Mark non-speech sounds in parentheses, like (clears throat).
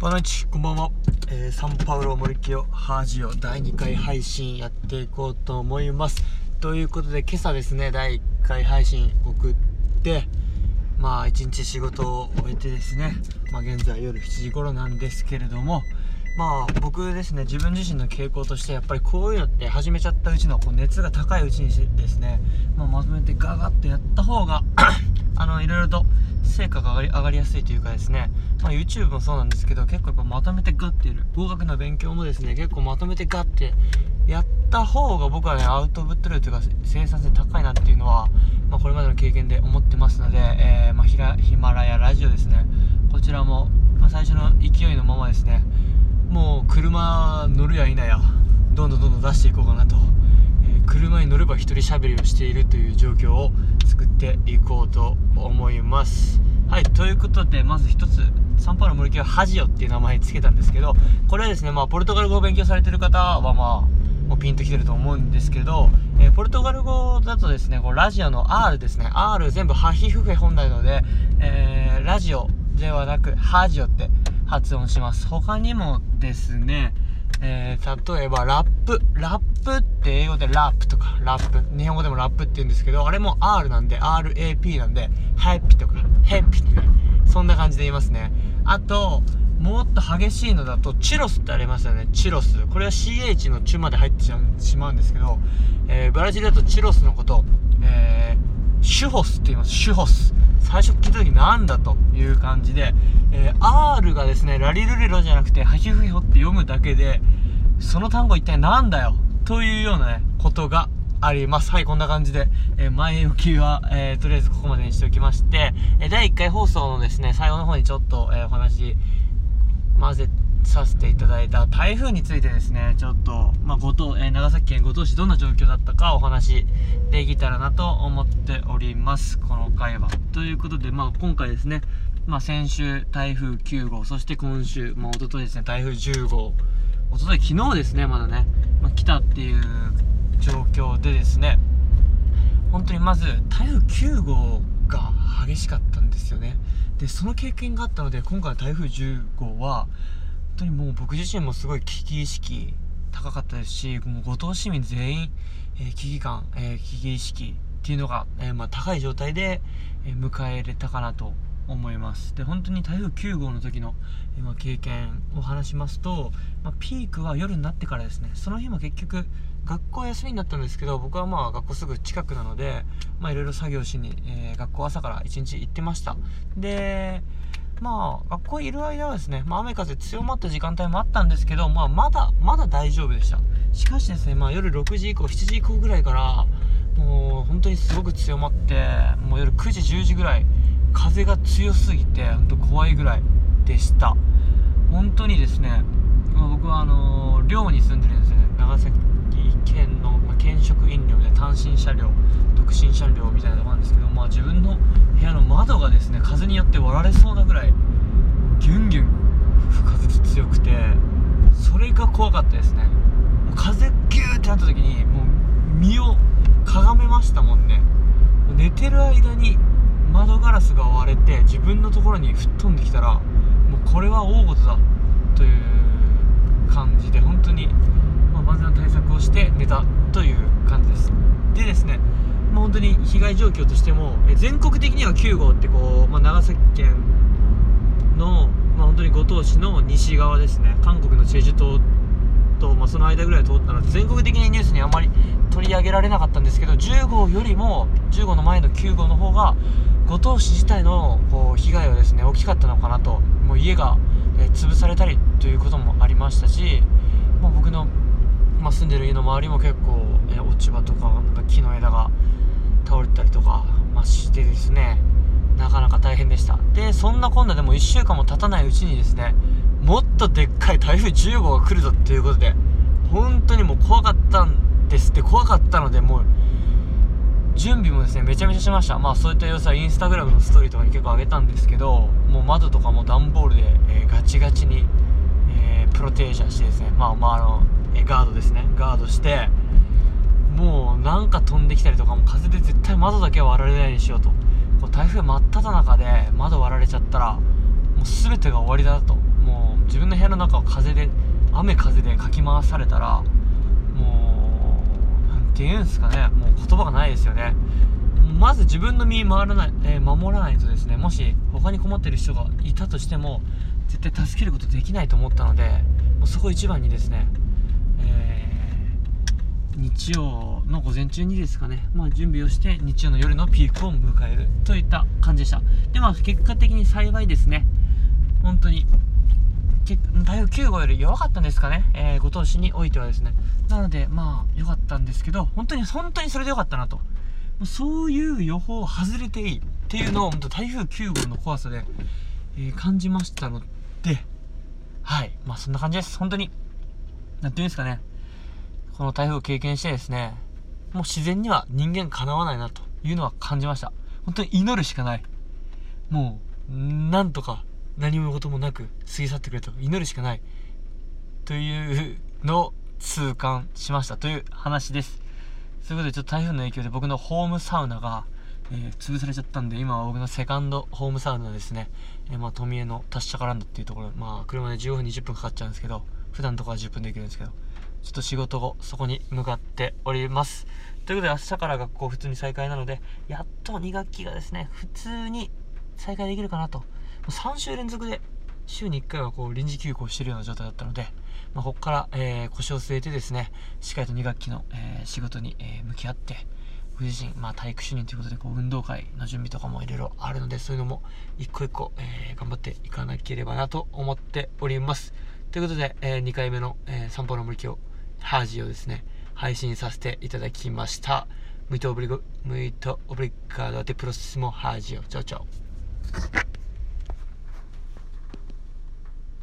バナイチこんばんは、えー、サンパウロ森清ハージオ第2回配信やっていこうと思います。ということで今朝ですね第1回配信送ってまあ一日仕事を終えてですねまあ現在夜7時頃なんですけれどもまあ僕ですね自分自身の傾向としてやっぱりこういうのって始めちゃったうちのこう熱が高いうちにですね、まあ、まとめてガガッとやった方が (clears throat) あのいろいろと成果が上がりやすいというかですね、まあ、YouTube もそうなんですけど結構やっぱまとめてガッてやる。合格の勉強もですね。結構まとめてガッてやった方が僕はねアウトプット量というか生産性高いなっていうのは、まあ、これまでの経験で思ってますので、えー、まあ、ヒマラヤラジオですね。こちらも、ま最初の勢いのままですね。もう車乗るや否やどんどんどんどん出していこうかなと、れば一人喋りをしているという状況を作っていこうと思います。はいということでまず一つサンパウロ森木はハジオっていう名前つけたんですけどこれはですねまあポルトガル語を勉強されてる方はまあもうピンときてると思うんですけど、えー、ポルトガル語だとですねこうラジオの R ですね。R 全部ハヒフフ本来なので、えー、ラジオではなくハジオって発音します。他にもですね、えー、例えばラップ。ラップって英語でラップとか。ラップ。日本語でもラップって言うんですけどあれも R なんで RAP なんでハッピーとか。ヘッピーってそんな感じで言いますね。あともっと激しいのだとチュロスってありますよね。チロス。これは CH のチュまで入ってしまうんですけど、えー、ブラジルだとチュロスのこと。えー、シュホスって言います。シュホス。最初聞いた時なんだという感じで、えー、R がですねラリルレロじゃなくてハヒフヒホって読むだけでその単語一体なんだよ？というようなねことがあります。はい、こんな感じで、えー、前置きは、えー、とりあえずここまでにしておきまして、えー、第1回放送のですね、最後の方にちょっと、えお話、混ぜさせていただいた台風についてですね、ちょっと、まあ、五島、え、長崎県五島市どんな状況だったかお話できたらなと思っております、この回は。ということで、まあ、今回ですね、まあ、先週台風9号、そして今週、まあ、一昨日ですね、台風10号、一昨日昨日ですね、まだね、まあ、来たっていう状況でですね、本当にまず台風9号が激しかったんですよね。で、その経験があったので、今回の台風10号は本、当にもう僕自身もすごい危機意識高かったですしもう五島市民全員、えー、危機感、えー、危機意識っていうのが、えー、まあ、高い状態で、迎えれたかなと思います。で本当に台風9号の時の、えまあ、経験を話しますと、まあ、ピークは夜になってからですね。その日も結局学校休みになったんですけど僕はまあ学校すぐ近くなのでいろいろ作業しに、え学校朝から1日行ってました。でまあ、学校いる間はですね、まあ、雨風強まった時間帯もあったんですけど、まあ、まだ、まだ大丈夫でした。しかしですね、まあ、夜6時以降、7時以降ぐらいから、もう本当にすごく強まって、もう夜9時、10時ぐらい、風が強すぎて、本当怖いぐらいでした。本当にですね、まあ、僕はあのー、寮に住んでるんですよね。長崎県の、まあ、県職員寮で単身車両、独身車両みたいなとこなんですけど、まあ、自分の部屋の窓がですね風によって割られそうなぐらいギュンギュン吹かず強くてそれが怖かったですねもう風ギューってなった時にもう身をかがめましたもんね寝てる間に窓ガラスが割れて自分のところに吹っ飛んできたらもうこれは大事だという感じで本当に、まあ、万全な対策をして寝たという感じです。でですねまあ、本当に被害状況としても、全国的には9号ってこう、まあ、長崎県の、まあ、本当に五島市の西側ですね。韓国のチェジュ島と、まあ、その間ぐらい通ったので全国的にニュースにあまり取り上げられなかったんですけど10号よりも10号の前の9号の方が五島市自体のこう被害はですね大きかったのかなともう家が、えー、潰されたりということもありましたし、まあ、僕の、まあ、住んでる家の周りも結構、えー、落ち葉とかなんか木の枝が倒れたりとか、まあ、してですねなかなか大変でした。でそんなこんなでも1週間も経たないうちにですねもっとでっかい台風10号が来るぞっていうことで本当にもう怖かったんですって怖かったのでもう準備もですねめちゃめちゃしました。まあそういった様子はインスタグラムのストーリーとかに結構上げたんですけどもう窓とかも段ボールで、えー、ガチガチに、えー、プロテージャーしてですねまあまああの、えー、ガードですね。ガードしてもうなんか飛んできたりとかも風で絶対窓だけは割られないようにしようと。こう台風真っ只中で窓割られちゃったらもう全てが終わりだと。自分の部屋の中を風で雨風でかき回されたらもう何て言うんですかね。もう言葉がないですよね。まず自分の身回らない、えー、守らないとですねもし他に困ってる人がいたとしても絶対助けることできないと思ったのでもうそこ一番にですね、えー、日曜の午前中にですかね、まあ、準備をして日曜の夜のピークを迎えるといった感じでした。でまあ結果的に幸いですね。本当に台風9号より弱かったんですかね、えー、五島市においてはですね。なのでまあ良かったんですけど本当に本当にそれで良かったなと。そういう予報を外れていいっていうのを本当台風9号の怖さで、えー、感じましたのではい。まあそんな感じです。本当に。何て言うんですかね。この台風を経験してですねもう自然には人間かなわないなというのは感じました。本当に祈るしかない。もうなんとか何もこともなく過ぎ去ってくれと祈るしかないというのを痛感しましたという話です。そういうことでちょっと台風の影響で僕のホームサウナが、えー、潰されちゃったんで今は僕のセカンドホームサウナですね、えー、まあ富江の達者カランドっていうところ。まあ車で15分20分かかっちゃうんですけど普段とかは10分できるんですけどちょっと仕事後そこに向かっております。ということで明日から学校普通に再開なのでやっと2学期がですね普通に再開できるかなと3週連続で週に1回はこう臨時休校してるような状態だったので、まあ、ここから、えー、腰を据えてですねしっかりと2学期の、えー、仕事に、えー、向き合って僕自身、まあ、体育主任ということでこう運動会の準備とかもいろいろあるのでそういうのも一個一個、え頑張っていかなければなと思っておりますということで、え2回目の、え散歩の森京ハージをですね配信させていただきました Muito obrigado, muito obrigado. Até próximo rádio. Tchau, tchau.